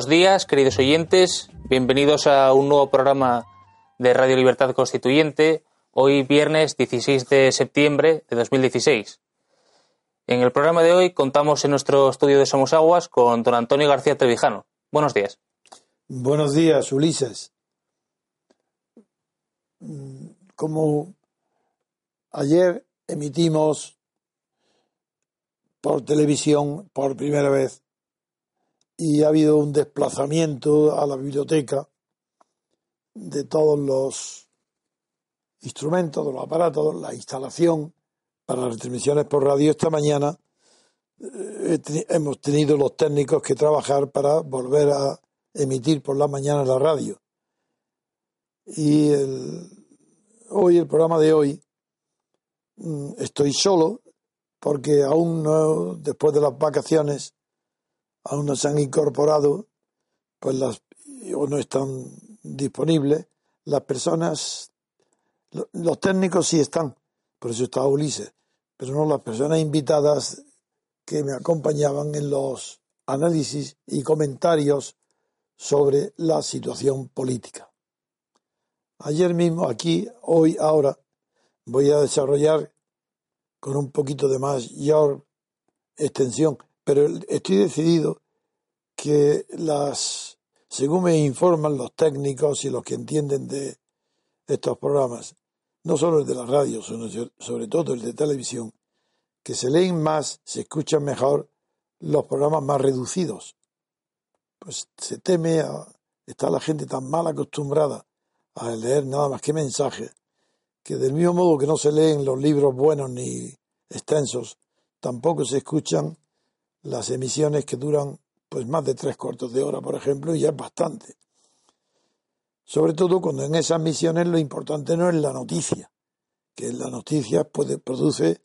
Buenos días, queridos oyentes. Bienvenidos a un nuevo programa de Radio Libertad Constituyente, hoy viernes 16 de septiembre de 2016. En el programa de hoy contamos en nuestro estudio de Somos Aguas con don Antonio García Trevijano. Buenos días. Buenos días, Ulises. Como ayer emitimos por televisión por primera vez y ha habido un desplazamiento a la biblioteca de todos los instrumentos, de los aparatos, la instalación para las transmisiones por radio. Esta mañana eh, hemos tenido los técnicos que trabajar para volver a emitir por la mañana la radio. Y el, hoy, el programa de hoy, mm, estoy solo porque aún no, después de las vacaciones, aún no se han incorporado, pues las, o no están disponibles, las personas, los técnicos sí están, por eso está Ulises, pero no las personas invitadas que me acompañaban en los análisis y comentarios sobre la situación política. Ayer mismo, aquí, hoy, ahora, voy a desarrollar con un poquito de mayor extensión pero estoy decidido que las, según me informan los técnicos y los que entienden de estos programas, no solo el de la radio, sino sobre todo el de televisión, que se leen más, se escuchan mejor los programas más reducidos. Pues se teme, a, está la gente tan mal acostumbrada a leer nada más que mensajes, que del mismo modo que no se leen los libros buenos ni extensos, tampoco se escuchan las emisiones que duran pues más de tres cuartos de hora, por ejemplo, y ya es bastante. Sobre todo cuando en esas misiones lo importante no es la noticia, que la noticia puede, produce,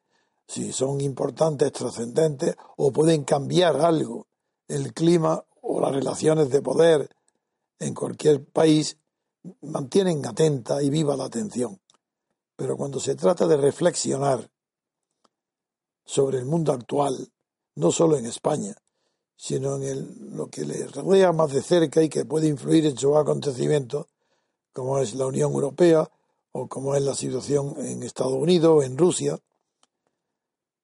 si son importantes, trascendentes, o pueden cambiar algo, el clima o las relaciones de poder en cualquier país, mantienen atenta y viva la atención. Pero cuando se trata de reflexionar sobre el mundo actual, no solo en España, sino en lo que le rodea más de cerca y que puede influir en sus acontecimientos, como es la Unión Europea o como es la situación en Estados Unidos o en Rusia.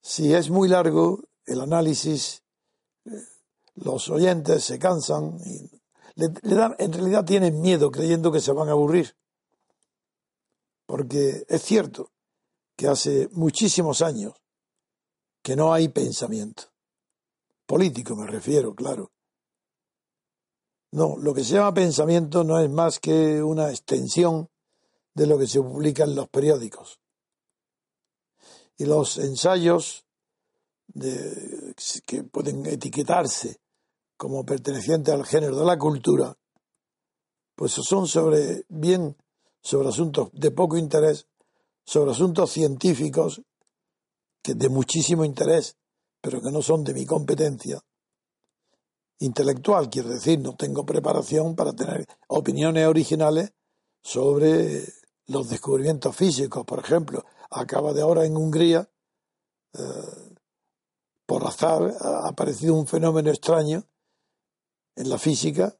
Si es muy largo el análisis, eh, los oyentes se cansan y le, dan, en realidad tienen miedo creyendo que se van a aburrir. Porque es cierto que hace muchísimos años que no hay pensamiento político me refiero, claro. No, lo que se llama pensamiento no es más que una extensión de lo que se publica en los periódicos. Y los ensayos que pueden etiquetarse como pertenecientes al género de la cultura, pues son sobre, bien sobre asuntos de poco interés, sobre asuntos científicos que de muchísimo interés, pero que no son de mi competencia intelectual, quiero decir, no tengo preparación para tener opiniones originales sobre los descubrimientos físicos, por ejemplo. Acaba de ahora en Hungría, eh, por azar ha aparecido un fenómeno extraño en la física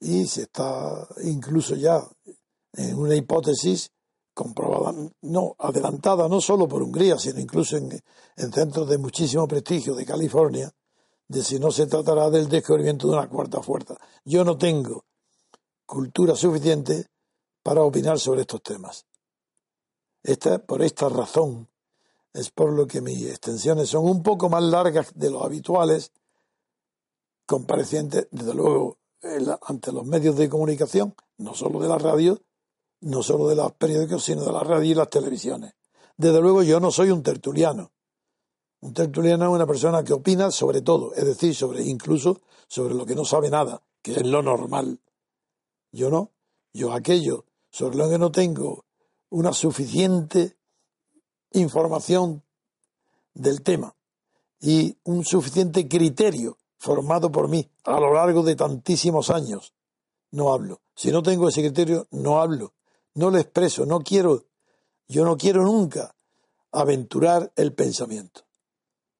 y se está incluso ya en una hipótesis comprobada, no, adelantada no solo por Hungría, sino incluso en, en centros de muchísimo prestigio de California, de si no se tratará del descubrimiento de una cuarta fuerza. Yo no tengo cultura suficiente para opinar sobre estos temas. Esta, por esta razón es por lo que mis extensiones son un poco más largas de los habituales, comparecientes, desde luego, ante los medios de comunicación, no solo de la radio, no solo de los periódicos, sino de la radio y las televisiones. Desde luego yo no soy un tertuliano. Un tertuliano es una persona que opina sobre todo, es decir, sobre incluso sobre lo que no sabe nada, que es lo normal. Yo no. Yo aquello sobre lo que no tengo una suficiente información del tema y un suficiente criterio formado por mí a lo largo de tantísimos años, no hablo. Si no tengo ese criterio, no hablo, no lo expreso, no quiero, yo no quiero nunca aventurar el pensamiento.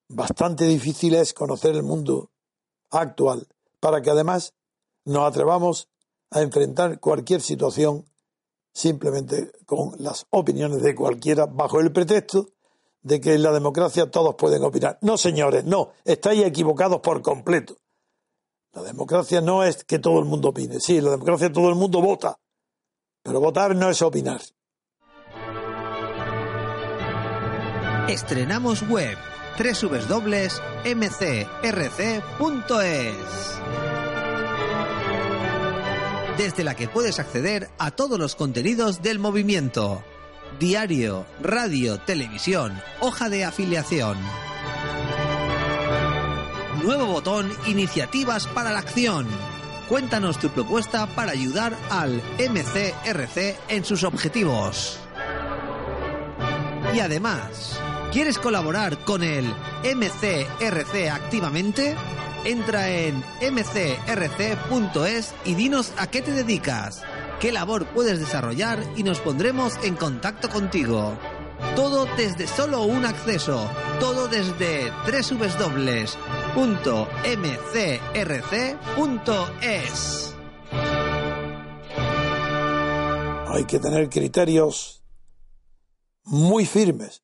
Bastante difícil es conocer el mundo actual para que además nos atrevamos a enfrentar cualquier situación simplemente con las opiniones de cualquiera bajo el pretexto de que en la democracia todos pueden opinar. No, señores, no, estáis equivocados por completo. La democracia no es que todo el mundo opine. Sí, la democracia todo el mundo vota, pero votar no es opinar. Estrenamos web www.mcrc.es desde la que puedes acceder a todos los contenidos del movimiento. Diario, radio, televisión, hoja de afiliación. Nuevo botón Iniciativas para la Acción. Cuéntanos tu propuesta para ayudar al MCRC en sus objetivos. Y además, ¿quieres colaborar con el MCRC activamente? Entra en mcrc.es y dinos a qué te dedicas, qué labor puedes desarrollar y nos pondremos en contacto contigo. Todo desde solo un acceso, todo desde www.mcrc.es. Hay que tener criterios muy firmes,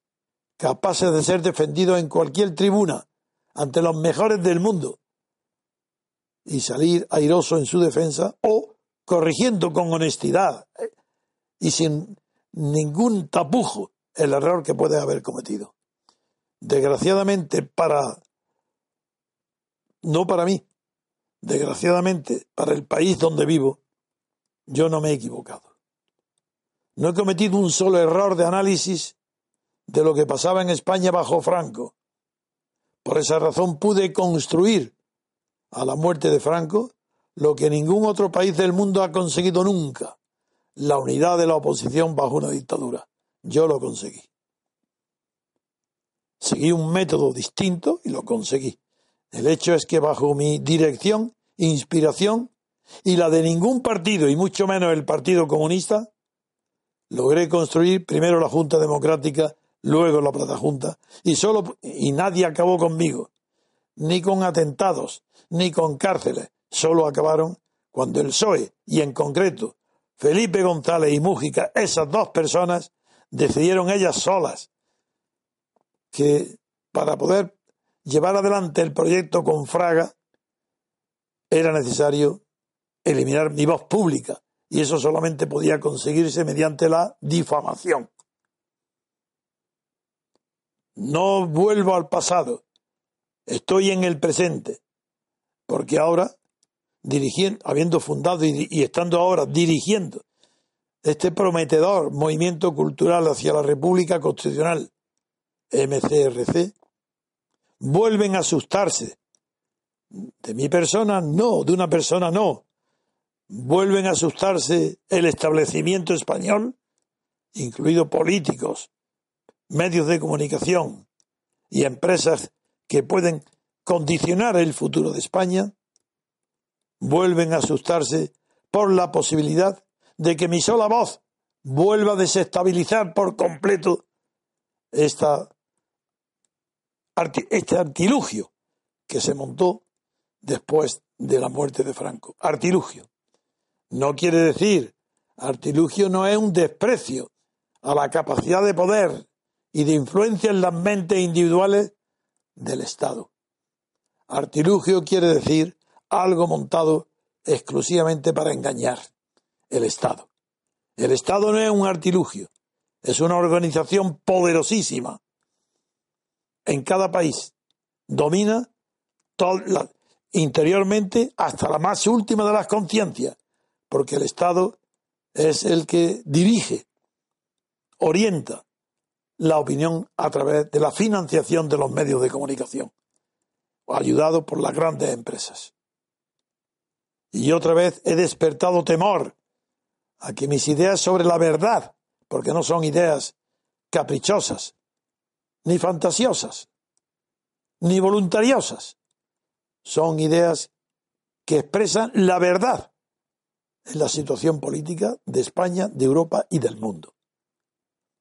capaces de ser defendidos en cualquier tribuna, ante los mejores del mundo y salir airoso en su defensa o corrigiendo con honestidad eh, y sin ningún tapujo el error que puede haber cometido. Desgraciadamente para no para mí, desgraciadamente para el país donde vivo, yo no me he equivocado. No he cometido un solo error de análisis de lo que pasaba en España bajo Franco. Por esa razón pude construir a la muerte de Franco lo que ningún otro país del mundo ha conseguido nunca, la unidad de la oposición bajo una dictadura. Yo lo conseguí. Seguí un método distinto y lo conseguí. El hecho es que bajo mi dirección, inspiración y la de ningún partido, y mucho menos el Partido Comunista, logré construir primero la Junta Democrática, luego la Plata Junta, y solo y nadie acabó conmigo ni con atentados, ni con cárceles. Solo acabaron cuando el PSOE, y en concreto Felipe González y Mújica, esas dos personas, decidieron ellas solas que para poder llevar adelante el proyecto con Fraga era necesario eliminar mi voz pública y eso solamente podía conseguirse mediante la difamación. No vuelvo al pasado, Estoy en el presente, porque ahora, dirigiendo, habiendo fundado y, y estando ahora dirigiendo este prometedor movimiento cultural hacia la República Constitucional, MCRC, vuelven a asustarse. De mi persona, no, de una persona, no. Vuelven a asustarse el establecimiento español, incluido políticos, medios de comunicación y empresas que pueden condicionar el futuro de España, vuelven a asustarse por la posibilidad de que mi sola voz vuelva a desestabilizar por completo esta este artilugio que se montó después de la muerte de Franco. Artilugio. No quiere decir, artilugio no es un desprecio a la capacidad de poder y de influencia en las mentes individuales del Estado. Artilugio quiere decir algo montado exclusivamente para engañar el Estado. El Estado no es un artilugio, es una organización poderosísima en cada país. Domina interiormente hasta la más última de las conciencias, porque el Estado es el que dirige, orienta la opinión a través de la financiación de los medios de comunicación, ayudado por las grandes empresas. Y otra vez he despertado temor a que mis ideas sobre la verdad, porque no son ideas caprichosas, ni fantasiosas, ni voluntariosas, son ideas que expresan la verdad en la situación política de España, de Europa y del mundo.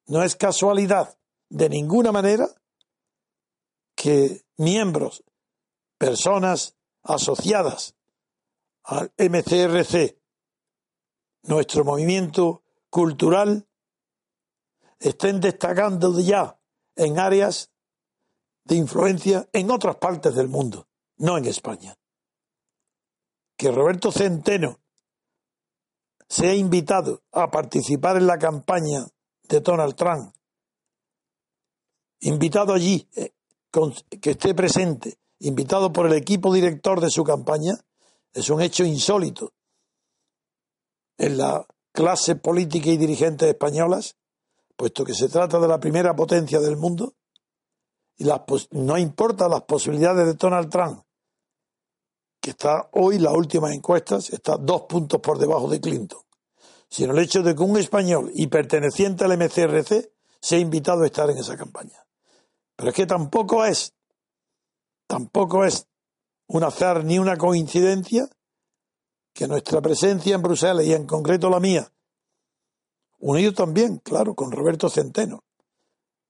No es casualidad de ninguna manera que miembros, personas asociadas al MCRC, nuestro movimiento cultural, estén destacando ya en áreas de influencia en otras partes del mundo, no en España. Que Roberto Centeno sea invitado a participar en la campaña de Donald Trump, invitado allí, eh, que esté presente, invitado por el equipo director de su campaña, es un hecho insólito en la clase política y dirigentes españolas, puesto que se trata de la primera potencia del mundo, y no importa las posibilidades de Donald Trump, que está hoy, las últimas encuestas, está dos puntos por debajo de Clinton, sino el hecho de que un español y perteneciente al MCRC sea invitado a estar en esa campaña. Pero es que tampoco es, tampoco es un azar ni una coincidencia que nuestra presencia en Bruselas y en concreto la mía, unido también, claro, con Roberto Centeno,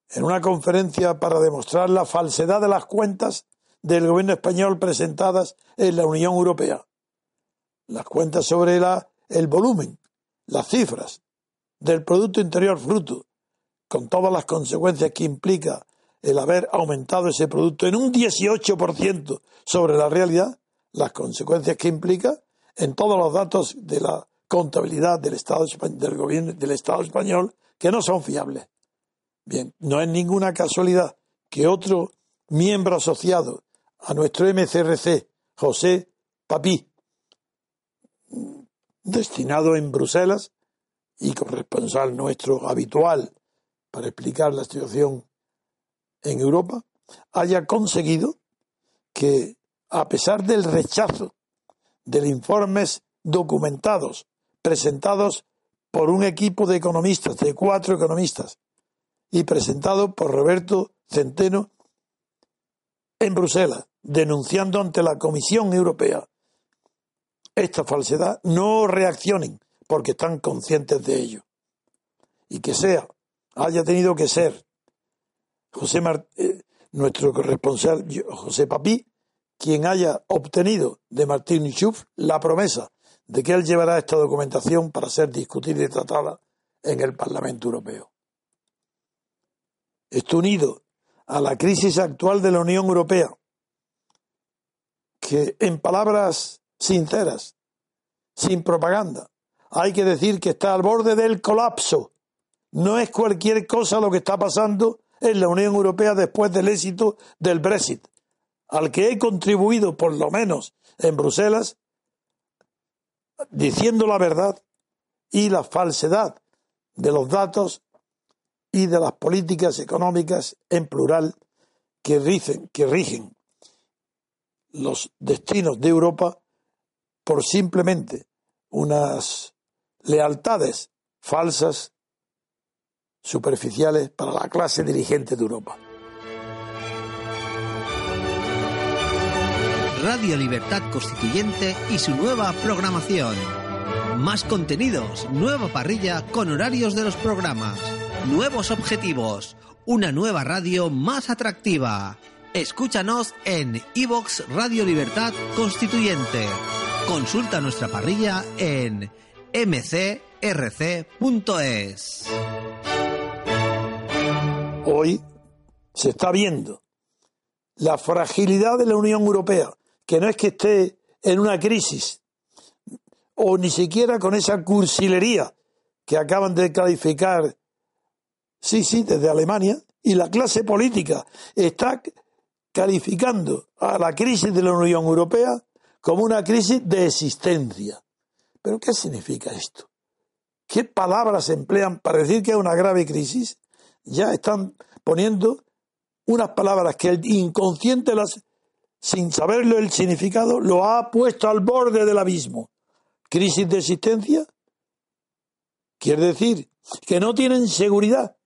en una conferencia para demostrar la falsedad de las cuentas del gobierno español presentadas en la Unión Europea. Las cuentas sobre la, el volumen, las cifras del Producto Interior Bruto, con todas las consecuencias que implica el haber aumentado ese producto en un 18% sobre la realidad, las consecuencias que implica en todos los datos de la contabilidad del Estado del gobierno del Estado español que no son fiables. Bien, no es ninguna casualidad que otro miembro asociado a nuestro MCRC, José Papí, destinado en Bruselas y corresponsal nuestro habitual para explicar la situación en Europa, haya conseguido que, a pesar del rechazo de informes documentados presentados por un equipo de economistas, de cuatro economistas, y presentado por Roberto Centeno en Bruselas, denunciando ante la Comisión Europea esta falsedad, no reaccionen porque están conscientes de ello. Y que sea, haya tenido que ser José eh, nuestro corresponsal José Papí, quien haya obtenido de Martín Schuf la promesa de que él llevará esta documentación para ser discutida y tratada en el Parlamento Europeo. Esto unido a la crisis actual de la Unión Europea, que en palabras sinceras, sin propaganda, hay que decir que está al borde del colapso. No es cualquier cosa lo que está pasando en la Unión Europea después del éxito del Brexit, al que he contribuido por lo menos en Bruselas, diciendo la verdad y la falsedad de los datos y de las políticas económicas en plural que rigen, los destinos de Europa por simplemente unas lealtades falsas, superficiales para la clase dirigente de Europa. Radio Libertad Constituyente y su nueva programación. Más contenidos, nueva parrilla con horarios de los programas nuevos objetivos, una nueva radio más atractiva. Escúchanos en iVox Radio Libertad Constituyente. Consulta nuestra parrilla en mcrc.es. Hoy se está viendo la fragilidad de la Unión Europea, que no es que esté en una crisis, o ni siquiera con esa cursilería que acaban de calificar, sí, sí, desde Alemania, y la clase política está calificando a la crisis de la Unión Europea como una crisis de existencia. ¿Pero qué significa esto? ¿Qué palabras emplean para decir que es una grave crisis? Ya están poniendo unas palabras que el inconsciente, las, sin saberlo el significado, lo ha puesto al borde del abismo. ¿Crisis de existencia? Quiere decir que no tienen seguridad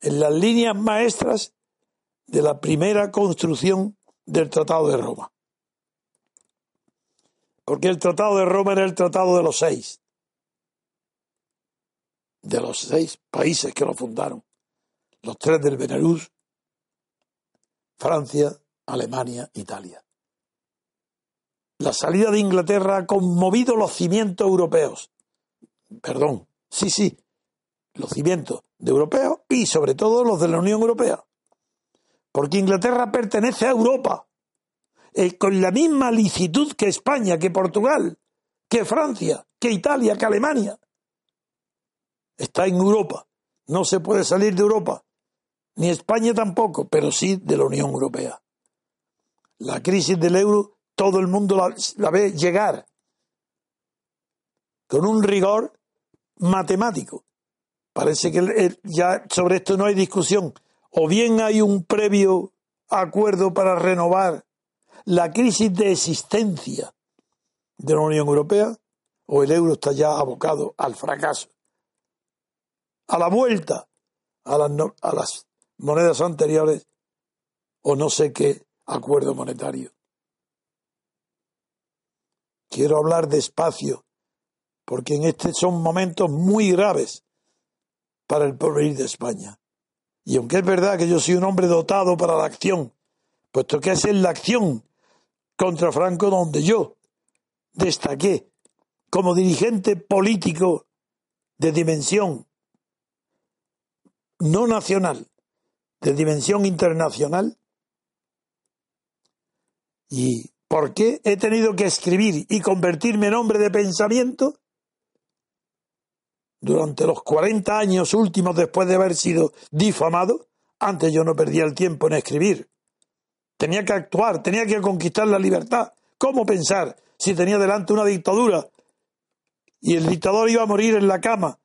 en las líneas maestras de la primera construcción del Tratado de Roma. Porque el Tratado de Roma era el Tratado de los seis, de los seis países que lo fundaron, los tres del Benelux, Francia, Alemania, Italia. La salida de Inglaterra ha conmovido los cimientos europeos. Perdón, sí, sí, los cimientos de europeos y sobre todo los de la Unión Europea porque Inglaterra pertenece a Europa, eh, con la misma licitud que España, que Portugal, que Francia, que Italia, que Alemania. Está en Europa, no se puede salir de Europa, ni España tampoco, pero sí de la Unión Europea. La crisis del euro, todo el mundo la, ve llegar con un rigor matemático. Parece que ya sobre esto no hay discusión o bien hay un previo acuerdo para renovar la crisis de existencia de la Unión Europea, o el euro está ya abocado al fracaso, a la vuelta a las monedas anteriores, o no sé qué acuerdo monetario. Quiero hablar despacio, porque en este son momentos muy graves para el porvenir de España. Y aunque es verdad que yo soy un hombre dotado para la acción, puesto que es en la acción contra Franco donde yo destaqué como dirigente político de dimensión no nacional, de dimensión internacional. ¿Y por qué he tenido que escribir y convertirme en hombre de pensamiento? durante los 40 años últimos después de haber sido difamado, antes yo no perdía el tiempo en escribir. Tenía que actuar, tenía que conquistar la libertad. ¿Cómo pensar si tenía delante una dictadura y el dictador iba a morir en la cama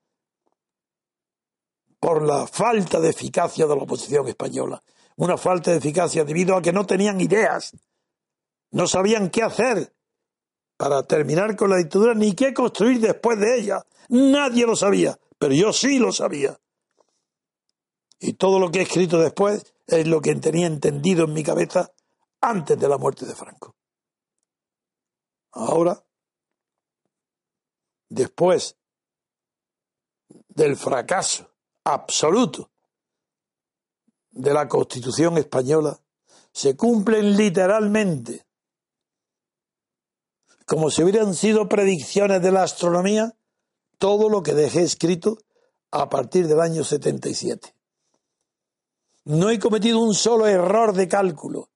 por la falta de eficacia de la oposición española? Una falta de eficacia debido a que no tenían ideas, no sabían qué hacer para terminar con la dictadura ni qué construir después de ella. Nadie lo sabía, pero yo sí lo sabía. Y todo lo que he escrito después es lo que tenía entendido en mi cabeza antes de la muerte de Franco. Ahora, después del fracaso absoluto de la Constitución española, se cumplen literalmente, como si hubieran sido predicciones de la astronomía, todo lo que dejé escrito a partir del año 77. No he cometido un solo error de cálculo,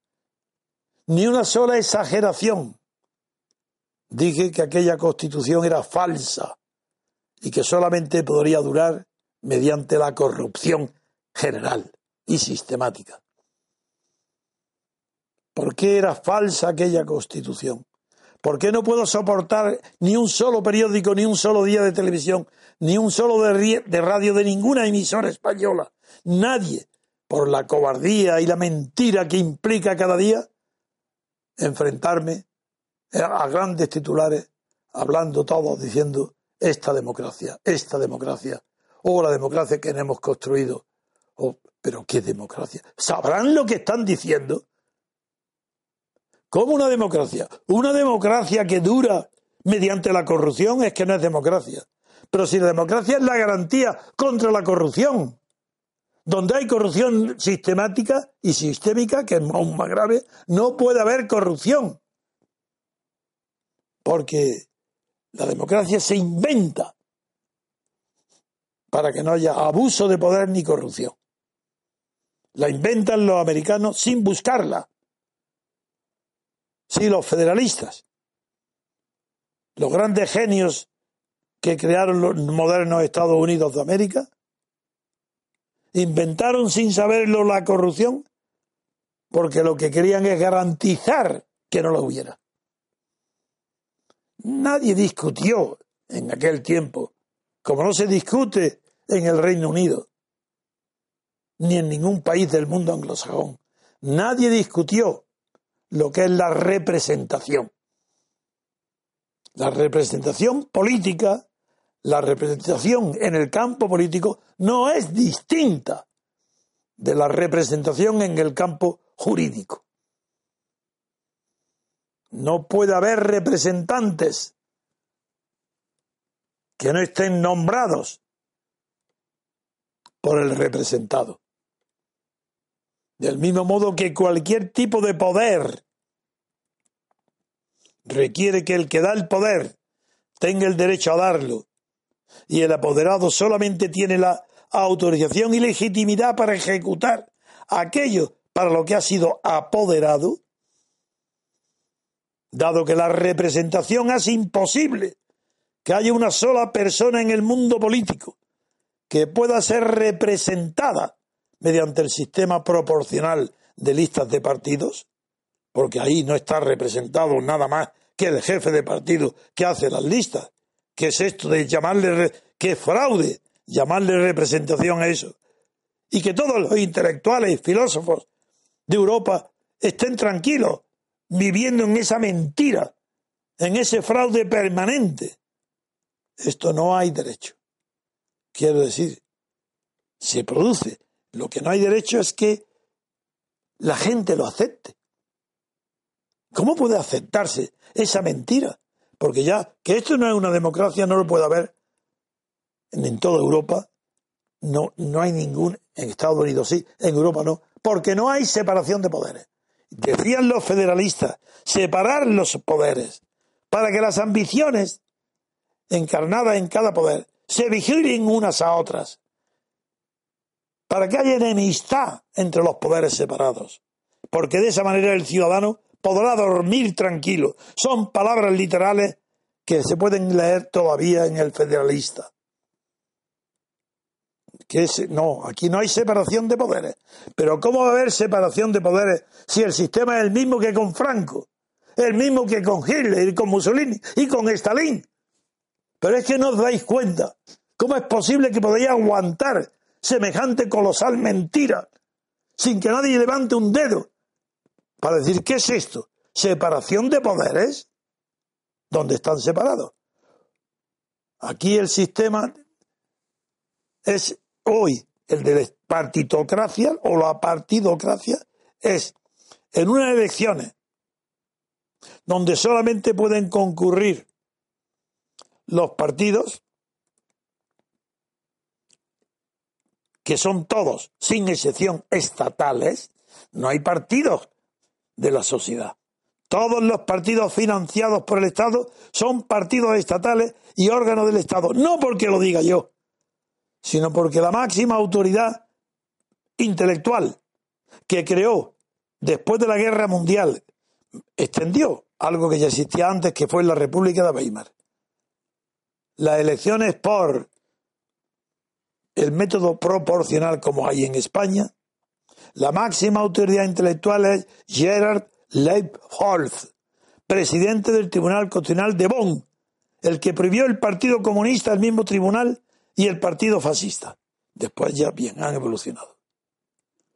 ni una sola exageración. Dije que aquella constitución era falsa y que solamente podría durar mediante la corrupción general y sistemática. ¿Por qué era falsa aquella constitución? ¿Por qué no puedo soportar ni un solo periódico, ni un solo día de televisión, ni un solo de, radio de ninguna emisora española? Nadie, por la cobardía y la mentira que implica cada día, enfrentarme a grandes titulares, hablando todos, diciendo esta democracia, esta democracia, o la democracia que hemos construido. pero qué democracia. ¿Sabrán lo que están diciendo? ¿Cómo una democracia? Una democracia que dura mediante la corrupción es que no es democracia. Pero si la democracia es la garantía contra la corrupción, Donde hay corrupción sistemática y sistémica, que es aún más grave, no puede haber corrupción. Porque la democracia se inventa para que no haya abuso de poder ni corrupción. La inventan los americanos sin buscarla. Sí, los federalistas. Los grandes genios que crearon los modernos Estados Unidos de América inventaron sin saberlo la corrupción porque lo que querían es garantizar que no la hubiera. Nadie discutió en aquel tiempo, como no se discute en el Reino Unido, ni en ningún país del mundo anglosajón. Nadie discutió lo que es la representación. La representación política, la representación en el campo político no es distinta de la representación en el campo jurídico. No puede haber representantes que no estén nombrados por el representado. Del mismo modo que cualquier tipo de poder requiere que el que da el poder tenga el derecho a darlo. Y el apoderado solamente tiene la autorización y legitimidad para ejecutar aquello para lo que ha sido apoderado, dado que la representación hace imposible que haya una sola persona en el mundo político que pueda ser representada mediante el sistema proporcional de listas de partidos, porque ahí no está representado nada más que el jefe de partido que hace las listas. ¿Qué es esto de llamarle, que fraude, llamarle representación a eso? Y que todos los intelectuales y filósofos de Europa estén tranquilos, viviendo en esa mentira, en ese fraude permanente. Esto no hay derecho. Quiero decir, se produce. Lo que no hay derecho es que la gente lo acepte. ¿Cómo puede aceptarse esa mentira? Porque ya que esto no es una democracia no lo puede haber en, toda Europa. No, no hay ningún, en Estados Unidos sí, en Europa no, porque no hay separación de poderes. Decían los federalistas, separar los poderes para que las ambiciones encarnadas en cada poder se vigilen unas a otras, para que haya enemistad entre los poderes separados, porque de esa manera el ciudadano podrá dormir tranquilo. Son palabras literales que se pueden leer todavía en el federalista. Que no, aquí no hay separación de poderes. Pero ¿cómo va a haber separación de poderes si el sistema es el mismo que con Franco, el mismo que con Hitler y con Mussolini y con Stalin? Pero es que no os dais cuenta. ¿Cómo es posible que podáis aguantar semejante colosal mentira sin que nadie levante un dedo para decir, ¿qué es esto? ¿Separación de poderes? ¿Dónde están separados? Aquí el sistema es hoy el de la partitocracia o la partidocracia es en unas elecciones donde solamente pueden concurrir los partidos, que son todos, sin excepción, estatales, no hay partidos de la sociedad. Todos los partidos financiados por el Estado son partidos estatales y órganos del Estado, no porque lo diga yo, sino porque la máxima autoridad intelectual que creó después de la Guerra Mundial extendió algo que ya existía antes, que fue la República de Weimar. Las elecciones por el método proporcional como hay en España la máxima autoridad intelectual es Gerard Leibholz, presidente del Tribunal Constitucional de Bonn, el que prohibió el Partido Comunista, el mismo tribunal, y el Partido Fascista. Después ya bien han evolucionado.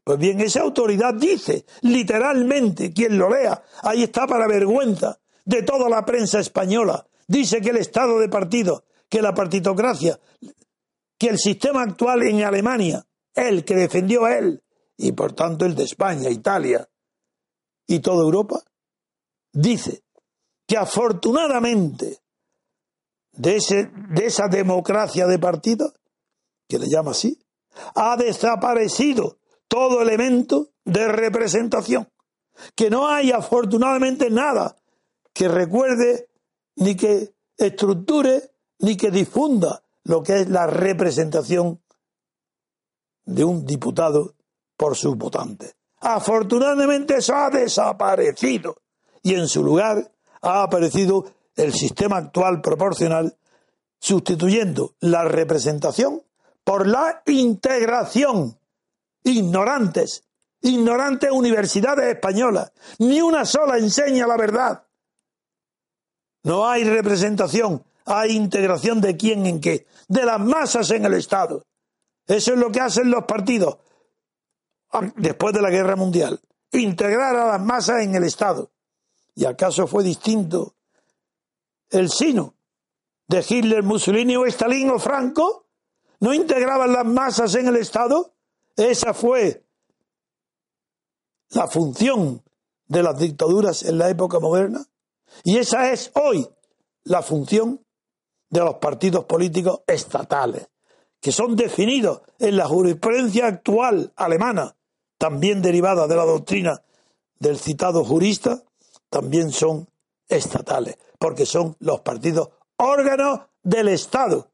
Pues bien, esa autoridad dice literalmente, quien lo lea, ahí está para vergüenza de toda la prensa española, dice que el Estado de partido, que la partitocracia, que el sistema actual en Alemania, él que defendió a él, y por tanto el de España, Italia y toda Europa, dice que afortunadamente de, ese, de esa democracia de partido, que le llama así, ha desaparecido todo elemento de representación, que no hay afortunadamente nada que recuerde ni que estructure ni que difunda lo que es la representación de un diputado por sus votantes. Afortunadamente eso ha desaparecido y en su lugar ha aparecido el sistema actual proporcional sustituyendo la representación por la integración. Ignorantes, ignorantes universidades españolas, ni una sola enseña la verdad. No hay representación, hay integración de quién en qué, de las masas en el Estado. Eso es lo que hacen los partidos después de la Guerra Mundial, integrar a las masas en el Estado. ¿Y acaso fue distinto el sino de Hitler, Mussolini o Stalin o Franco? ¿No integraban las masas en el Estado? Esa fue la función de las dictaduras en la época moderna. Y esa es hoy la función de los partidos políticos estatales, que son definidos en la jurisprudencia actual alemana, también derivada de la doctrina del citado jurista, también son estatales, porque son los partidos órganos del Estado.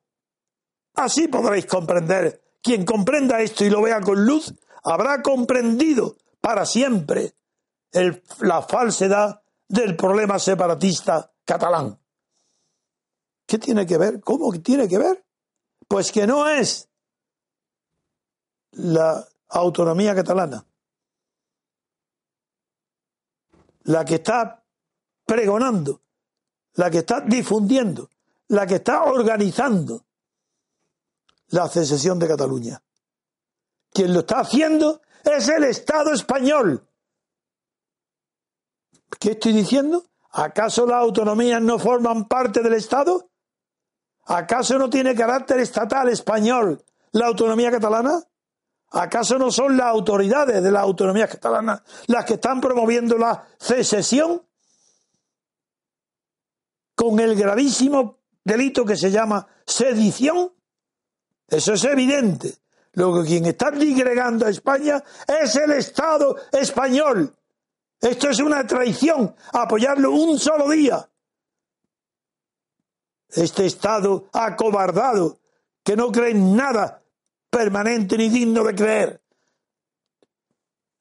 Así podréis comprender. Quien comprenda esto y lo vea con luz, habrá comprendido para siempre la falsedad del problema separatista catalán. ¿Qué tiene que ver? ¿Cómo tiene que ver? Pues que no es la autonomía catalana la que está pregonando, la que está difundiendo, la que está organizando la secesión de Cataluña. Quien lo está haciendo es el Estado español. ¿Qué estoy diciendo? ¿Acaso las autonomías no forman parte del Estado? ¿Acaso no tiene carácter estatal español la autonomía catalana? ¿Acaso no son las autoridades de la autonomía catalana las que están promoviendo la secesión? Con el gravísimo delito que se llama sedición. Eso es evidente. Luego quien está digregando a España es el Estado español. Esto es una traición, apoyarlo un solo día. Este Estado acobardado, que no cree en nada permanente ni digno de creer.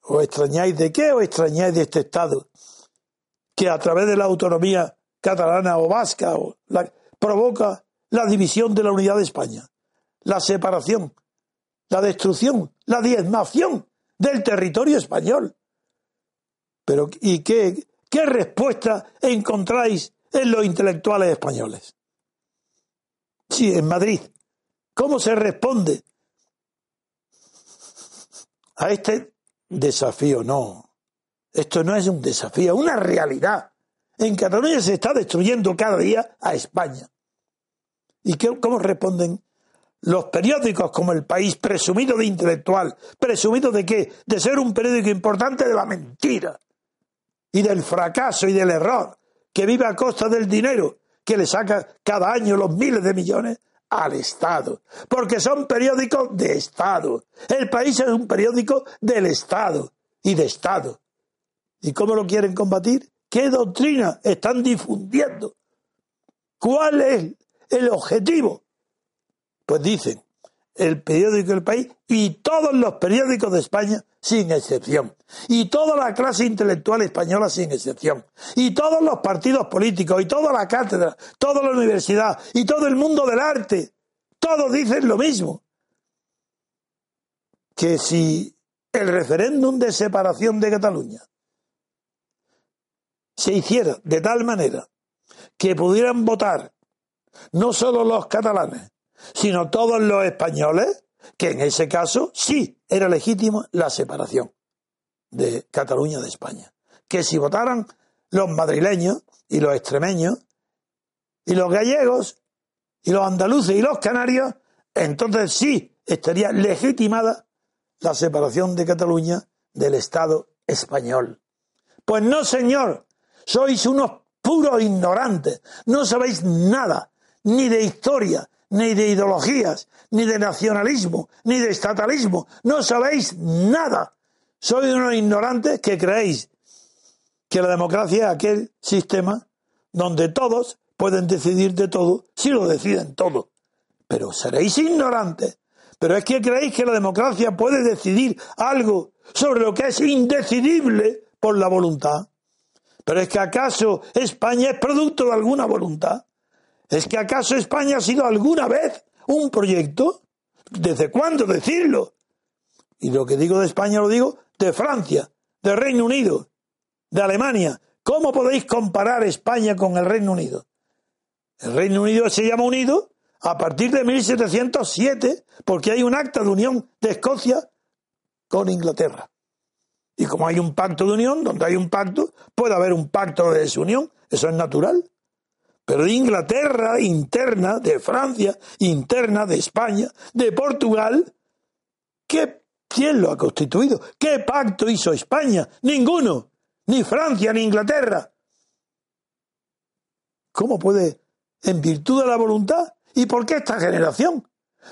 ¿Os extrañáis de qué? ¿Os extrañáis de este Estado? Que a través de la autonomía catalana o vasca o provoca la división de la unidad de España, la separación, la destrucción, la diezmación del territorio español. Pero, ¿y qué, qué respuesta encontráis en los intelectuales españoles? Sí, en Madrid. ¿Cómo se responde a este desafío. No, esto no es un desafío, es una realidad. En Cataluña se está destruyendo cada día a España. ¿Y qué, cómo responden los periódicos como El País, presumido de intelectual, presumido de qué? De ser un periódico importante de la mentira y del fracaso y del error, que vive a costa del dinero que le saca cada año los miles de millones al Estado, porque son periódicos de Estado. El país es un periódico del Estado y de Estado. ¿Y cómo lo quieren combatir? ¿Qué doctrina están difundiendo? ¿Cuál es el objetivo? Pues dicen, el periódico del país y todos los periódicos de España sin excepción. Y toda la clase intelectual española sin excepción. Y todos los partidos políticos, y toda la cátedra, toda la universidad, y todo el mundo del arte. Todos dicen lo mismo. Que si el referéndum de separación de Cataluña se hiciera de tal manera que pudieran votar no solo los catalanes, sino todos los españoles, que en ese caso sí era legítimo la separación de Cataluña de España. Que si votaran los madrileños y los extremeños y los gallegos y los andaluces y los canarios, entonces sí estaría legitimada la separación de Cataluña del Estado español. Pues no, señor, sois unos puros ignorantes, no sabéis nada, ni de historia, ni de ideologías, ni de nacionalismo, ni de estatalismo. No sabéis nada. Sois unos ignorantes que creéis que la democracia es aquel sistema donde todos pueden decidir de todo si lo deciden todo. Pero seréis ignorantes. Pero es que creéis que la democracia puede decidir algo sobre lo que es indecidible por la voluntad. Pero es que acaso España es producto de alguna voluntad. ¿Es que acaso España ha sido alguna vez un proyecto? ¿Desde cuándo decirlo? Y lo que digo de España lo digo de Francia, de Reino Unido, de Alemania. ¿Cómo podéis comparar España con el Reino Unido? El Reino Unido se llama unido a partir de 1707 porque hay un acta de unión de Escocia con Inglaterra. Y como hay un pacto de unión, donde hay un pacto, puede haber un pacto de desunión, eso es natural. Pero de Inglaterra interna, de Francia interna, de España, de Portugal, ¿qué, ¿quién lo ha constituido? ¿Qué pacto hizo España? Ninguno, ni Francia ni Inglaterra. ¿Cómo puede, en virtud de la voluntad? ¿Y por qué esta generación?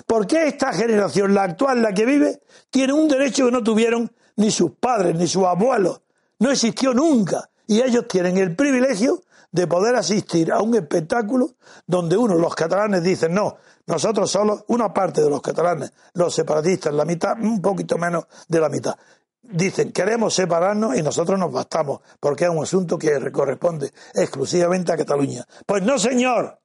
¿Por qué esta generación, la actual, la que vive, tiene un derecho que no tuvieron ni sus padres, ni sus abuelos? No existió nunca. Y ellos tienen el privilegio de poder asistir a un espectáculo donde uno, los catalanes, dicen, no, nosotros solo, una parte de los catalanes, los separatistas, la mitad, un poquito menos de la mitad, dicen, queremos separarnos y nosotros nos bastamos, porque es un asunto que corresponde exclusivamente a Cataluña. Pues no, señor.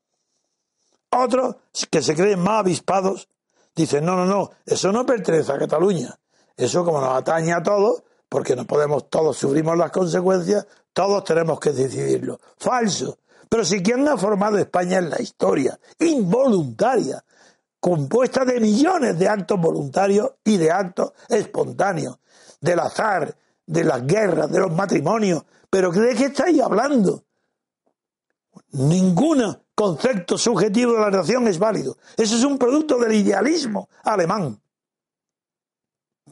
Otros, que se creen más avispados, dicen, no, no, no, eso no pertenece a Cataluña. Eso como nos atañe a todos, porque no podemos, todos sufrimos las consecuencias, todos tenemos que decidirlo. Falso. Pero si quien ha formado España en la historia, involuntaria, compuesta de millones de actos voluntarios y de actos espontáneos, del azar, de las guerras, de los matrimonios. Pero ¿de qué estáis hablando? Ningún concepto subjetivo de la nación es válido. Eso es un producto del idealismo alemán.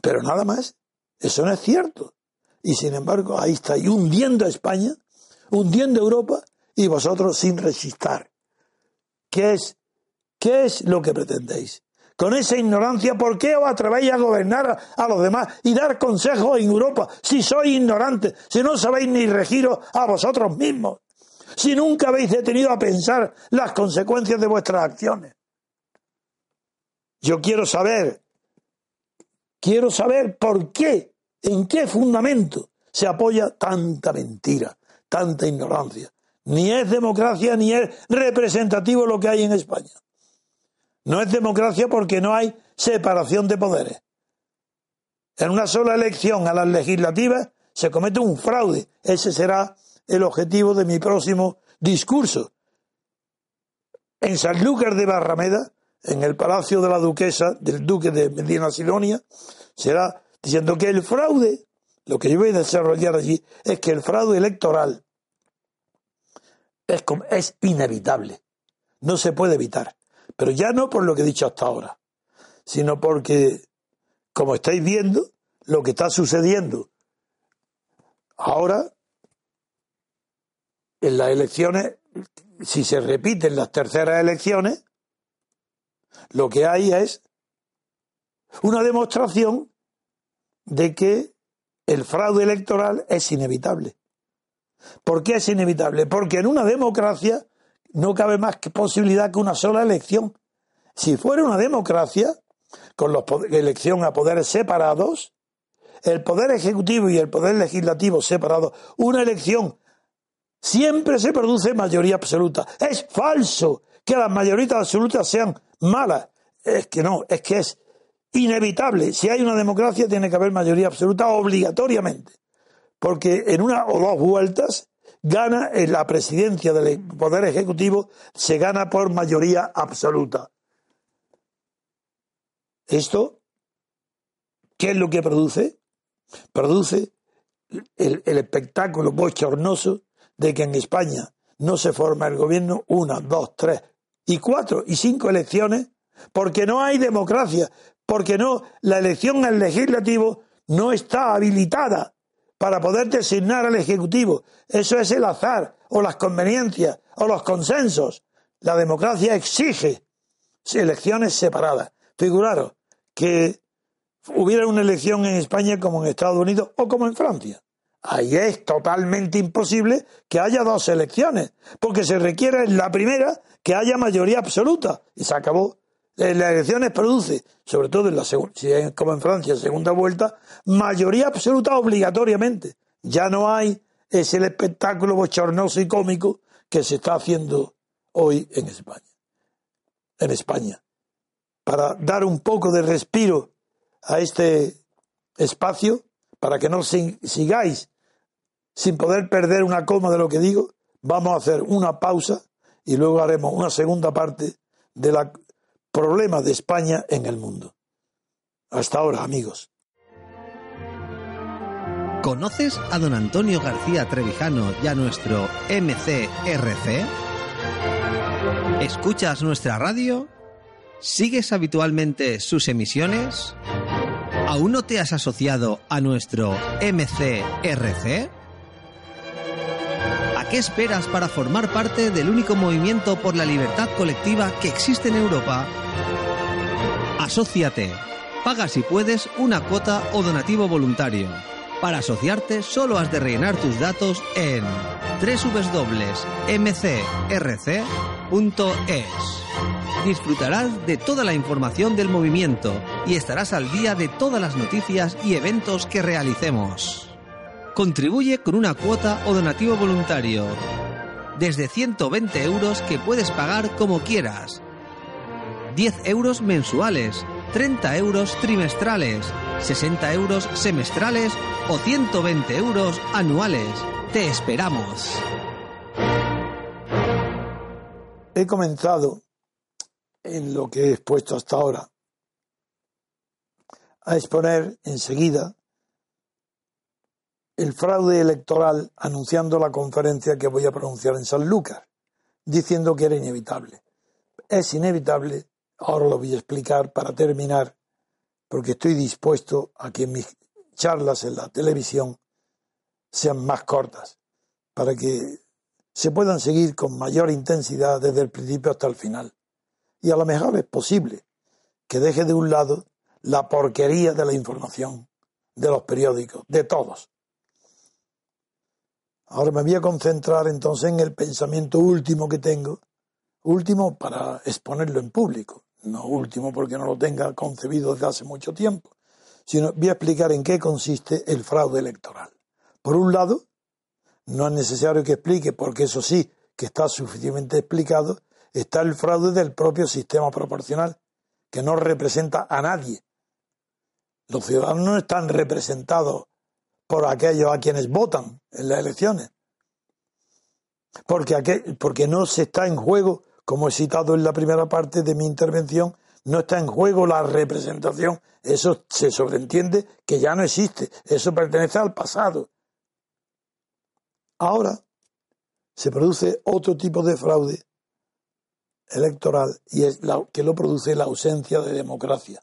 Pero nada más. Eso no es cierto. Y sin embargo, ahí está, hundiendo a España, hundiendo a Europa, y vosotros sin resistir. ¿Qué es, qué es lo que pretendéis? Con esa ignorancia, ¿por qué os atrevéis a gobernar a, los demás y dar consejos en Europa si sois ignorantes, si no sabéis ni regiros a vosotros mismos, si nunca habéis detenido a pensar las consecuencias de vuestras acciones? Yo quiero saber, quiero saber por qué ¿En qué fundamento se apoya tanta mentira, tanta ignorancia? Ni es democracia ni es representativo lo que hay en España. No es democracia porque no hay separación de poderes. En una sola elección a las legislativas se comete un fraude. Ese será el objetivo de mi próximo discurso. En Sanlúcar de Barrameda, en el palacio de la duquesa, del duque de Medina Sidonia, será diciendo que el fraude, lo que yo voy a desarrollar allí, es que el fraude electoral es, es inevitable, no se puede evitar. Pero ya no por lo que he dicho hasta ahora, sino porque, como estáis viendo, lo que está sucediendo ahora en las elecciones, si se repiten las terceras elecciones, lo que hay es una demostración de que el fraude electoral es inevitable. ¿Por qué es inevitable? Porque en una democracia no cabe más que posibilidad que una sola elección. Si fuera una democracia, con elección a poderes separados, el poder ejecutivo y el poder legislativo separados, una elección siempre se produce mayoría absoluta. Es falso que las mayorías absolutas sean malas. Es que no, es que es inevitable. Si hay una democracia, tiene que haber mayoría absoluta obligatoriamente. Porque en una o dos vueltas gana en la presidencia del Poder Ejecutivo, se gana por mayoría absoluta. Esto, ¿qué es lo que produce? Produce el, el espectáculo bochornoso de que en España no se forma el gobierno una, dos, tres y cuatro y cinco elecciones porque no hay democracia, porque no, la elección al legislativo no está habilitada para poder designar al ejecutivo. Eso es el azar, o las conveniencias, o los consensos. La democracia exige elecciones separadas. Figuraros que hubiera una elección en España como en Estados Unidos o como en Francia. Ahí es totalmente imposible que haya dos elecciones, porque se requiere en la primera que haya mayoría absoluta y se acabó. En las elecciones produce, sobre todo en la si es como en Francia, segunda vuelta, mayoría absoluta obligatoriamente. Ya no hay ese espectáculo bochornoso y cómico que se está haciendo hoy en España. En España. Para dar un poco de respiro a este espacio, para que no sigáis sin poder perder una coma de lo que digo, vamos a hacer una pausa y luego haremos una segunda parte de la problema de España en el mundo. Hasta ahora, amigos. ¿Conoces a don Antonio García Trevijano y a nuestro MCRC? ¿Escuchas nuestra radio? ¿Sigues habitualmente sus emisiones? ¿Aún no te has asociado a nuestro MCRC? ¿Qué esperas para formar parte del único movimiento por la libertad colectiva que existe en Europa? Asociate. Paga si puedes una cuota o donativo voluntario. Para asociarte solo has de rellenar tus datos en www.mcrc.es. Disfrutarás de toda la información del movimiento y estarás al día de todas las noticias y eventos que realicemos. Contribuye con una cuota o donativo voluntario. Desde 120 euros que puedes pagar como quieras. 10 euros mensuales, 30 euros trimestrales, 60 euros semestrales o 120 euros anuales. Te esperamos. He comenzado en lo que he expuesto hasta ahora a exponer enseguida el fraude electoral anunciando la conferencia que voy a pronunciar en San Lucas, diciendo que era inevitable. Es inevitable, ahora lo voy a explicar para terminar, porque estoy dispuesto a que mis charlas en la televisión sean más cortas, para que se puedan seguir con mayor intensidad desde el principio hasta el final. Y a lo mejor es posible que deje de un lado la porquería de la información, de los periódicos, de todos, Ahora me voy a concentrar entonces en el pensamiento último que tengo, último para exponerlo en público, no último porque no lo tenga concebido desde hace mucho tiempo, sino voy a explicar en qué consiste el fraude electoral. Por un lado, no es necesario que explique, porque eso sí, que está suficientemente explicado, está el fraude del propio sistema proporcional, que no representa a nadie. Los ciudadanos no están representados por aquellos a quienes votan en las elecciones. Porque, porque no se está en juego, como he citado en la primera parte de mi intervención, no está en juego la representación. Eso se sobreentiende que ya no existe. Eso pertenece al pasado. Ahora se produce otro tipo de fraude electoral y es la, que lo produce la ausencia de democracia.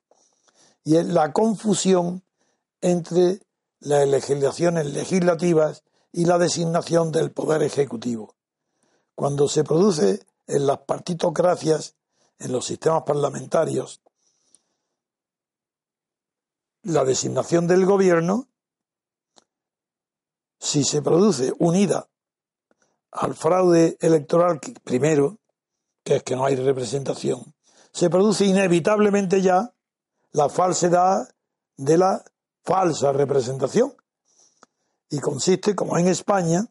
Y es la confusión entre las legislaciones legislativas y la designación del poder ejecutivo. Cuando se produce en las partitocracias, en los sistemas parlamentarios, la designación del gobierno, si se produce unida al fraude electoral primero, que es que no hay representación, se produce inevitablemente ya la falsedad de la falsa representación. Y consiste, como en España,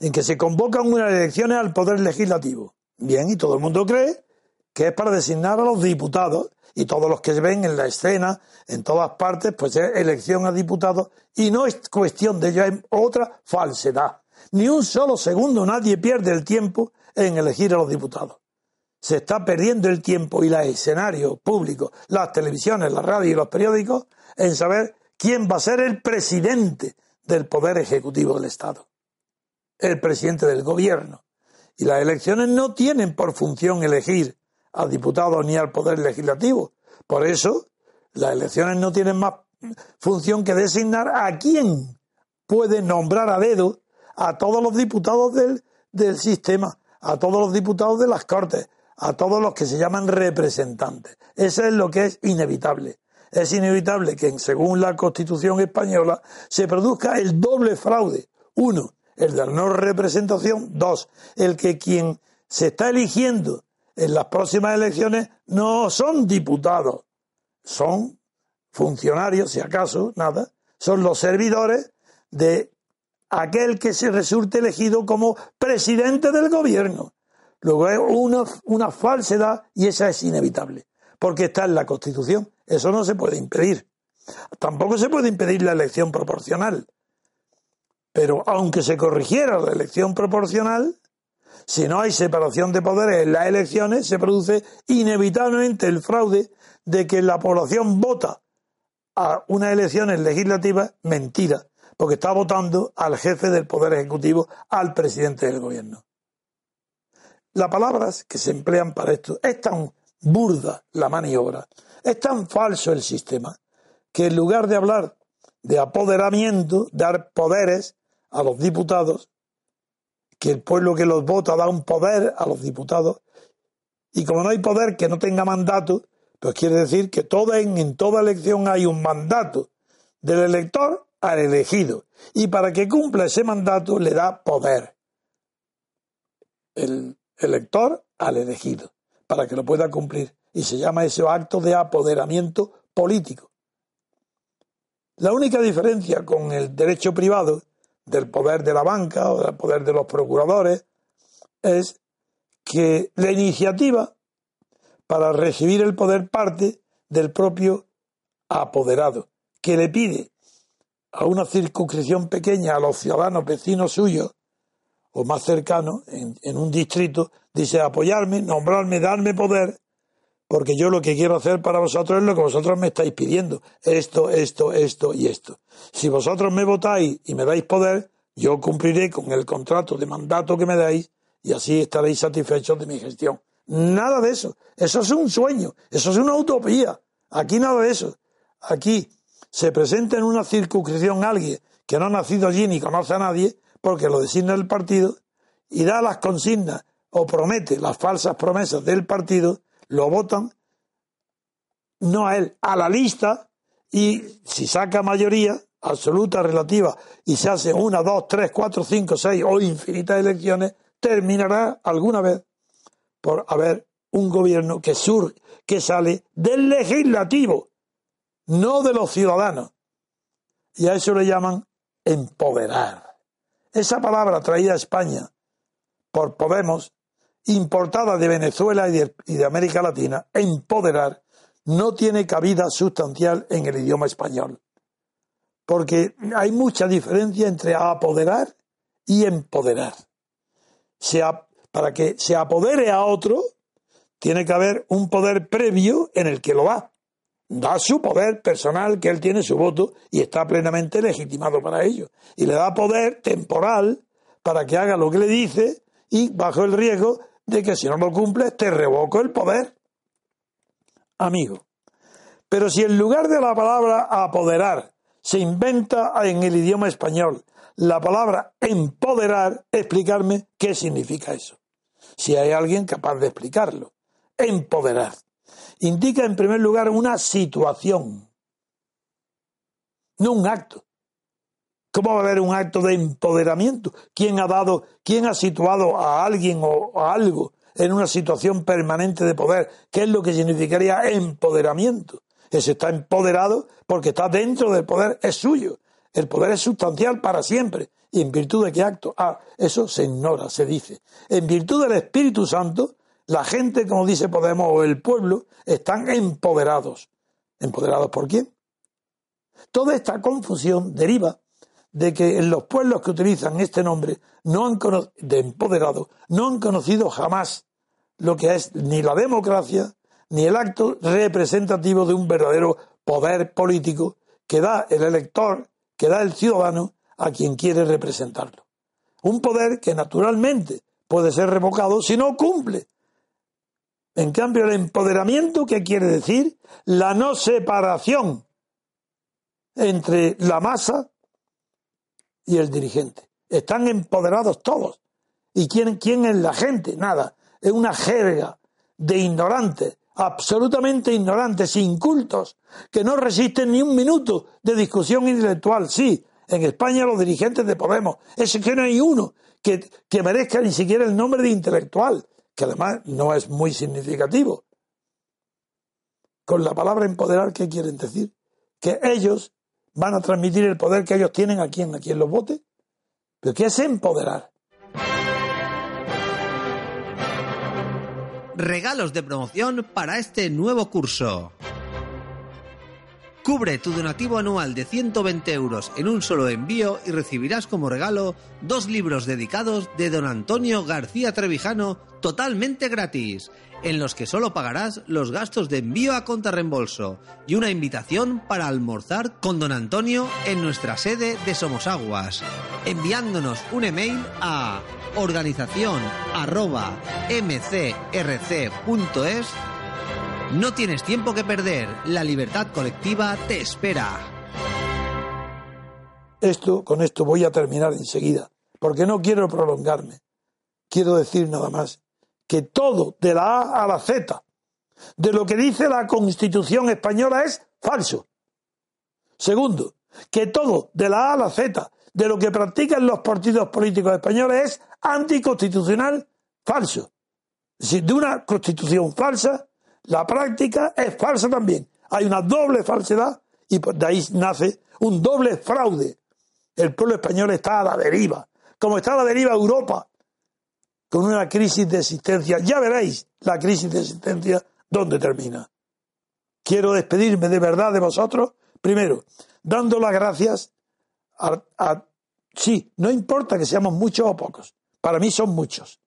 en que se convocan unas elecciones al Poder Legislativo. Bien, y todo el mundo cree que es para designar a los diputados y todos los que se ven en la escena, en todas partes, pues es elección a diputados y no es cuestión de ello, es otra falsedad. Ni un solo segundo nadie pierde el tiempo en elegir a los diputados. Se está perdiendo el tiempo y los escenarios públicos, las televisiones, la radio y los periódicos en saber quién va a ser el presidente del Poder Ejecutivo del Estado, el presidente del Gobierno. Y las elecciones no tienen por función elegir a diputados ni al Poder Legislativo. Por eso, las elecciones no tienen más función que designar a quién puede nombrar a dedo a todos los diputados del, del sistema, a todos los diputados de las Cortes, a todos los que se llaman representantes. Eso es lo que es inevitable. Es inevitable que, según la Constitución española, se produzca el doble fraude. Uno, el de la no representación. Dos, el que quien se está eligiendo en las próximas elecciones no son diputados, son funcionarios, si acaso, nada, son los servidores de aquel que se resulte elegido como presidente del gobierno. Es una, una falsedad y esa es inevitable, porque está en la Constitución. Eso no se puede impedir. Tampoco se puede impedir la elección proporcional. Pero aunque se corrigiera la elección proporcional, si no hay separación de poderes en las elecciones, se produce inevitablemente el fraude de que la población vota a unas elecciones legislativas mentira, porque está votando al jefe del Poder Ejecutivo, al presidente del gobierno. Las palabras que se emplean para esto es tan burda la maniobra, es tan falso el sistema, que en lugar de hablar de apoderamiento, dar poderes a los diputados, que el pueblo que los vota da un poder a los diputados, y como no hay poder que no tenga mandato, pues quiere decir que toda, en, toda elección hay un mandato del elector al elegido, y para que cumpla ese mandato le da poder. El elector al elegido, para que lo pueda cumplir, y se llama ese acto de apoderamiento político. La única diferencia con el derecho privado del poder de la banca o del poder de los procuradores es que la iniciativa para recibir el poder parte del propio apoderado, que le pide a una circunscripción pequeña a los ciudadanos vecinos suyos o más cercanos en, en un distrito, dice apoyarme, nombrarme, darme poder porque yo lo que quiero hacer para vosotros es lo que vosotros me estáis pidiendo, esto, esto, esto y esto. Si vosotros me votáis y me dais poder, yo cumpliré con el contrato de mandato que me dais y así estaréis satisfechos de mi gestión. Nada de eso. Eso es un sueño, eso es una utopía. Aquí nada de eso. Aquí se presenta en una circunscripción alguien que no ha nacido allí ni conoce a nadie, porque lo designa el partido, y da las consignas o promete las falsas promesas del partido lo votan, no a él, a la lista, y si saca mayoría absoluta, relativa, y se hace una, dos, tres, cuatro, cinco, seis o infinitas elecciones, terminará alguna vez por haber un gobierno que surge, que sale del legislativo, no de los ciudadanos. Y a eso le llaman empoderar. Esa palabra traída a España por Podemos importada de Venezuela y de, América Latina, empoderar, no tiene cabida sustancial en el idioma español. Porque hay mucha diferencia entre apoderar y empoderar. para que se apodere a otro, tiene que haber un poder previo en el que lo da. Da su poder personal, que él tiene su voto y está plenamente legitimado para ello. Y le da poder temporal para que haga lo que le dice y bajo el riesgo de que si no lo cumples te revoco el poder. Amigo. Pero si en lugar de la palabra apoderar se inventa en el idioma español la palabra empoderar, explicarme qué significa eso. Si hay alguien capaz de explicarlo. Empoderar. Indica en primer lugar una situación, no un acto. ¿Cómo va a haber un acto de empoderamiento? ¿Quién ha dado, quién ha situado a alguien o a algo en una situación permanente de poder? ¿Qué es lo que significaría empoderamiento? Ese está empoderado porque está dentro del poder, es suyo. El poder es sustancial para siempre. ¿Y en virtud de qué acto? Ah, eso se ignora, se dice. En virtud del Espíritu Santo, la gente, como dice Podemos, o el pueblo, están empoderados. ¿Empoderados por quién? Toda esta confusión deriva de que los pueblos que utilizan este nombre no han de empoderado no han conocido jamás lo que es ni la democracia ni el acto representativo de un verdadero poder político que da el elector, que da el ciudadano a quien quiere representarlo. Un poder que naturalmente puede ser revocado si no cumple. En cambio, el empoderamiento, ¿qué quiere decir? La no separación entre la masa y el dirigente. Están empoderados todos. ¿Y quién, quién es la gente? Nada. Es una jerga de ignorantes, absolutamente ignorantes, incultos, que no resisten ni un minuto de discusión intelectual. Sí, en España los dirigentes de Podemos, es que no hay uno que, que merezca ni siquiera el nombre de intelectual, que además no es muy significativo. Con la palabra empoderar, ¿qué quieren decir? Que ellos van a transmitir el poder que ellos tienen a quien, a quien los vote. ¿Pero qué es empoderar? Regalos de promoción para este nuevo curso. Cubre tu donativo anual de 120 euros en un solo envío y recibirás como regalo dos libros dedicados de don Antonio García Trevijano totalmente gratis, en los que solo pagarás los gastos de envío a contrarreembolso y una invitación para almorzar con don Antonio en nuestra sede de Somosaguas, enviándonos un email a organización mcrc.es no tienes tiempo que perder, la libertad colectiva te espera. Esto, con esto voy a terminar enseguida, porque no quiero prolongarme. Quiero decir nada más que todo, de la A a la Z, de lo que dice la Constitución española es falso. Segundo, que todo, de la A a la Z, de lo que practican los partidos políticos españoles es anticonstitucional falso. Es decir, de una constitución falsa la práctica es falsa también. Hay una doble falsedad y de ahí nace un doble fraude. El pueblo español está a la deriva, como está a la deriva Europa, con una crisis de existencia. Ya veréis la crisis de existencia dónde termina. Quiero despedirme de verdad de vosotros, primero, dando las gracias a, a sí, no importa que seamos muchos o pocos, para mí son muchos.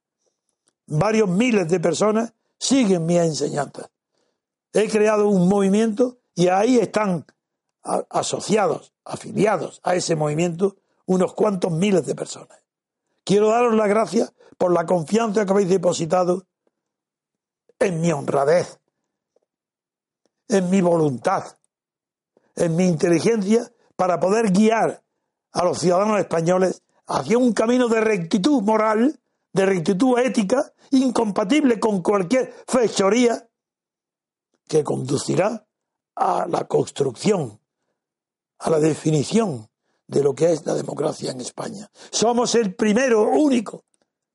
Varios miles de personas siguen mis enseñanzas. He creado un movimiento y ahí están asociados, afiliados a ese movimiento unos cuantos miles de personas. Quiero daros las gracias por la confianza que habéis depositado en mi honradez, en mi voluntad, en mi inteligencia para poder guiar a los ciudadanos españoles hacia un camino de rectitud moral, de rectitud ética incompatible con cualquier fechoría que conducirá a la construcción, a la definición de lo que es la democracia en España. Somos el primero, único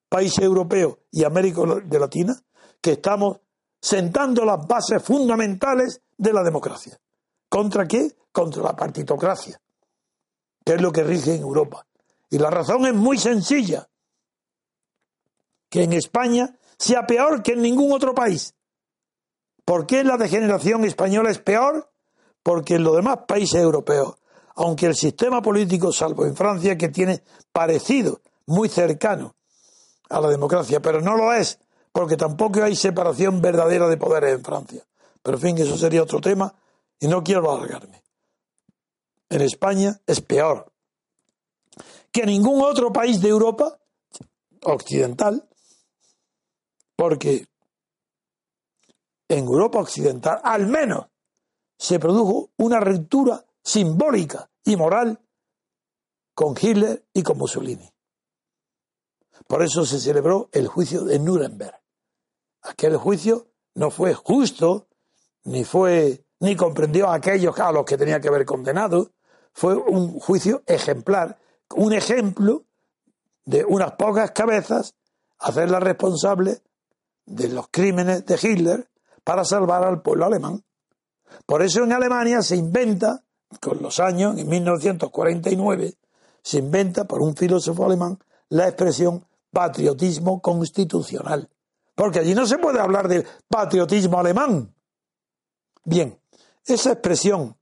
país europeo y América de Latina que estamos sentando las bases fundamentales de la democracia. ¿Contra qué? Contra la partitocracia, que es lo que rige en Europa. Y la razón es muy sencilla que en España sea peor que en ningún otro país. ¿Por qué la degeneración española es peor? Porque en los demás países europeos, aunque el sistema político, salvo en Francia, que tiene parecido, muy cercano a la democracia, pero no lo es, porque tampoco hay separación verdadera de poderes en Francia. Pero en fin, eso sería otro tema y no quiero alargarme. En España es peor que ningún otro país de Europa occidental porque en Europa Occidental al menos se produjo una ruptura simbólica y moral con Hitler y con Mussolini. Por eso se celebró el juicio de Nuremberg. Aquel juicio no fue justo, ni fue ni comprendió a aquellos a los que tenía que haber condenado. Fue un juicio ejemplar, un ejemplo de unas pocas cabezas hacerlas responsables de los crímenes de Hitler para salvar al pueblo alemán. Por eso en Alemania se inventa, con los años, en 1949, se inventa por un filósofo alemán la expresión patriotismo constitucional. Porque allí no se puede hablar de patriotismo alemán. Bien, esa expresión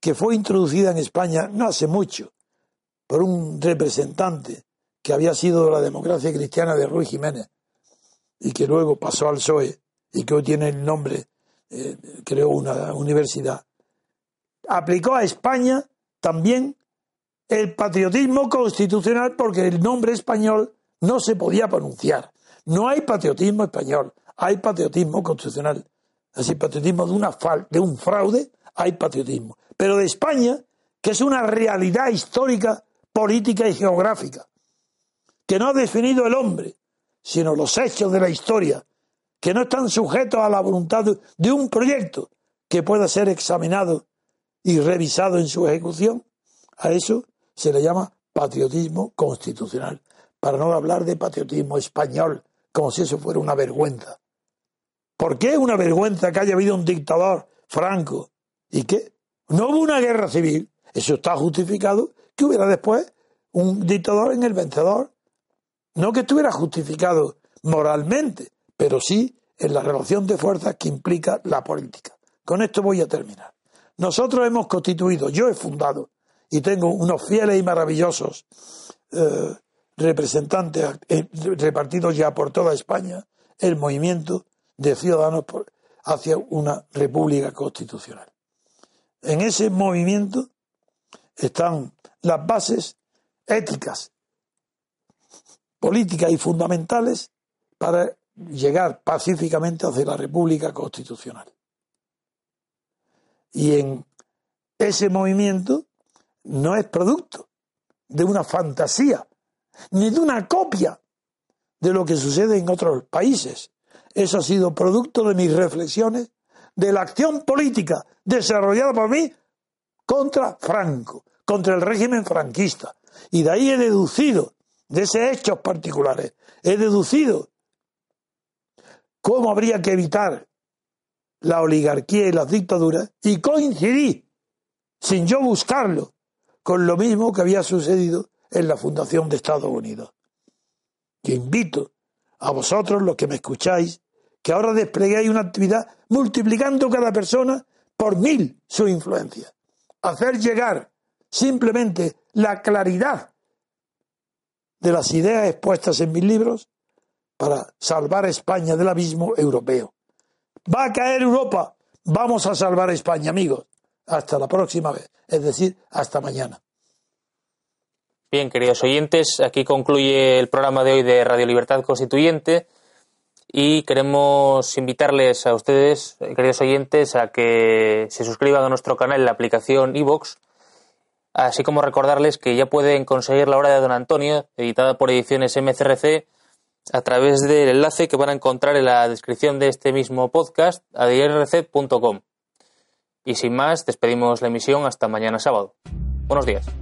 que fue introducida en España no hace mucho por un representante que había sido de la democracia cristiana de Ruy Jiménez, y que luego pasó al PSOE y que hoy tiene el nombre, eh, creó una universidad, aplicó a España también el patriotismo constitucional porque el nombre español no se podía pronunciar. No hay patriotismo español, hay patriotismo constitucional. Así, patriotismo de, una de un fraude, hay patriotismo. Pero de España, que es una realidad histórica, política y geográfica, que no ha definido el hombre, sino los hechos de la historia que no están sujetos a la voluntad de un proyecto que pueda ser examinado y revisado en su ejecución, a eso se le llama patriotismo constitucional, para no hablar de patriotismo español, como si eso fuera una vergüenza. ¿Por qué una vergüenza que haya habido un dictador franco y que no hubo una guerra civil? Eso está justificado que hubiera después un dictador en el vencedor. No que estuviera justificado moralmente, pero sí en la relación de fuerzas que implica la política. Con esto voy a terminar. Nosotros hemos constituido, yo he fundado y tengo unos fieles y maravillosos eh, representantes eh, repartidos ya por toda España, el movimiento de ciudadanos hacia una república constitucional. En ese movimiento están las bases éticas, políticas y fundamentales para llegar pacíficamente hacia la república constitucional. Y en ese movimiento no es producto de una fantasía, ni de una copia de lo que sucede en otros países. Eso ha sido producto de mis reflexiones, de la acción política desarrollada por mí contra Franco, contra el régimen franquista. Y de ahí he deducido, de esos hechos particulares, he deducido cómo habría que evitar la oligarquía y las dictaduras y coincidí, sin yo buscarlo, con lo mismo que había sucedido en la fundación de Estados Unidos. Y invito a vosotros, los que me escucháis, que ahora despleguéis una actividad multiplicando cada persona por mil su influencia. Hacer llegar simplemente la claridad de las ideas expuestas en mis libros para salvar a España del abismo europeo. Va a caer Europa, vamos a salvar a España, amigos. Hasta la próxima vez, es decir, hasta mañana. Bien, queridos oyentes, aquí concluye el programa de hoy de Radio Libertad Constituyente y queremos invitarles a ustedes, queridos oyentes, a que se suscriban a nuestro canal en la aplicación iVox, así como recordarles que ya pueden conseguir la obra de Don Antonio, editada por Ediciones MCRC, a través del enlace que van a encontrar en la descripción de este mismo podcast, adrc.com. Y sin más, despedimos la emisión hasta mañana sábado. Buenos días.